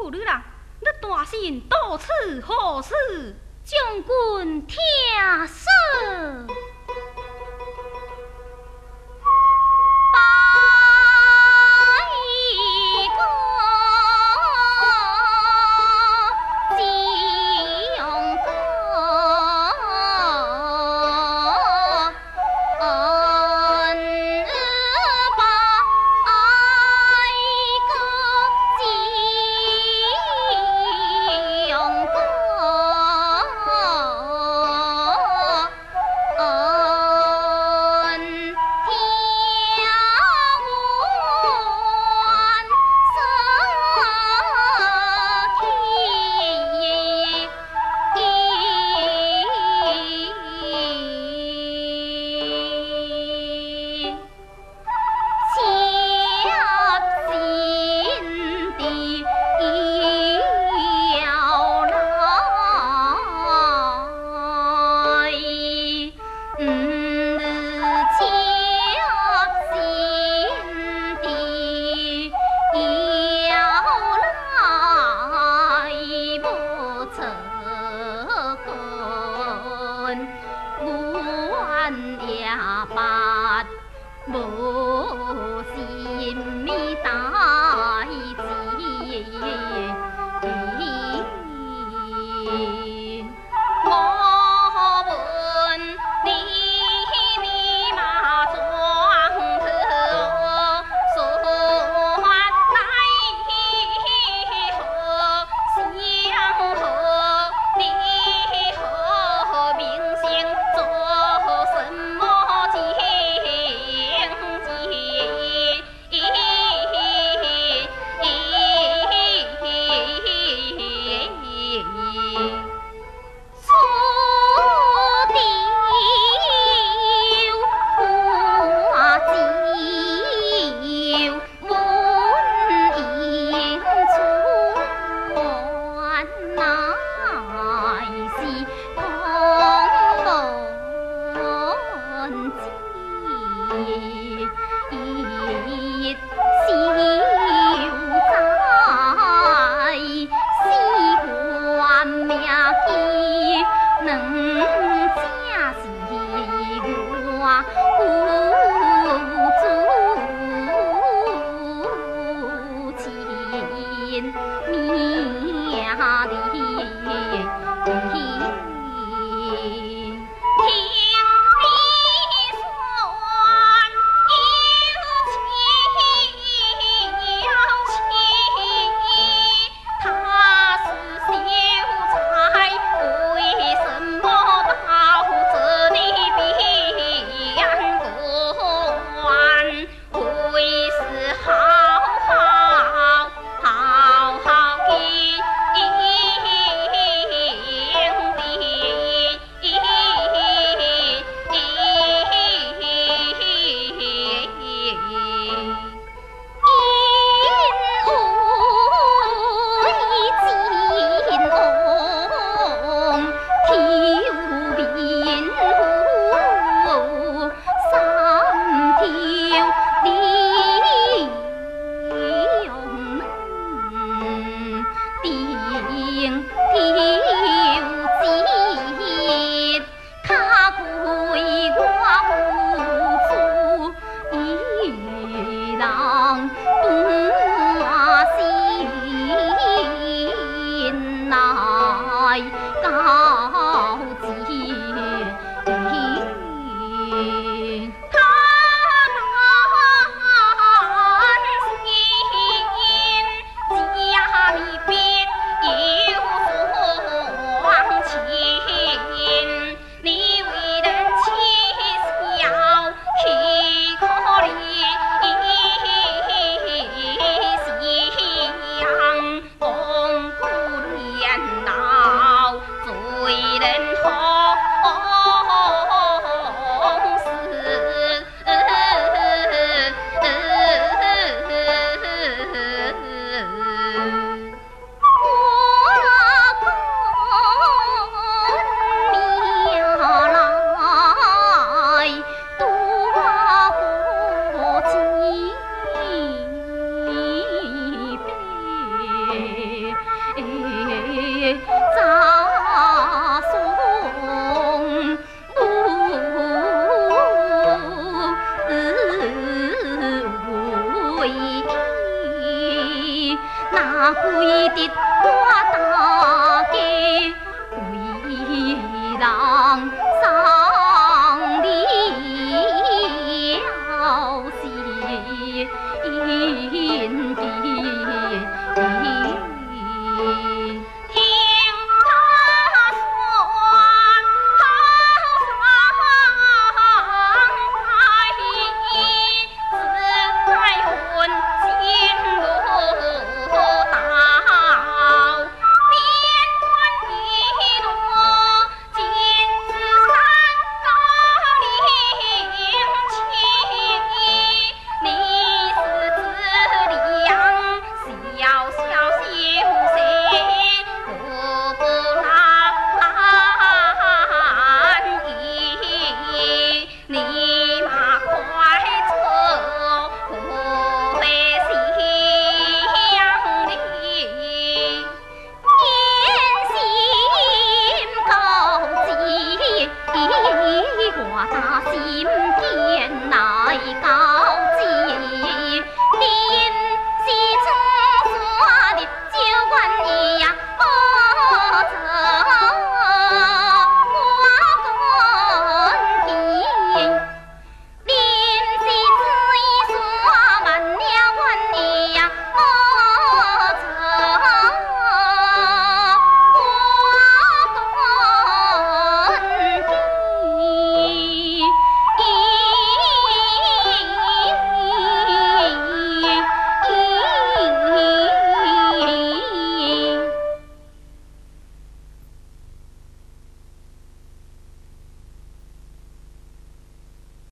妇女郎，你大心到此何事？将军听说。问也罢，无心的大事。bye. United.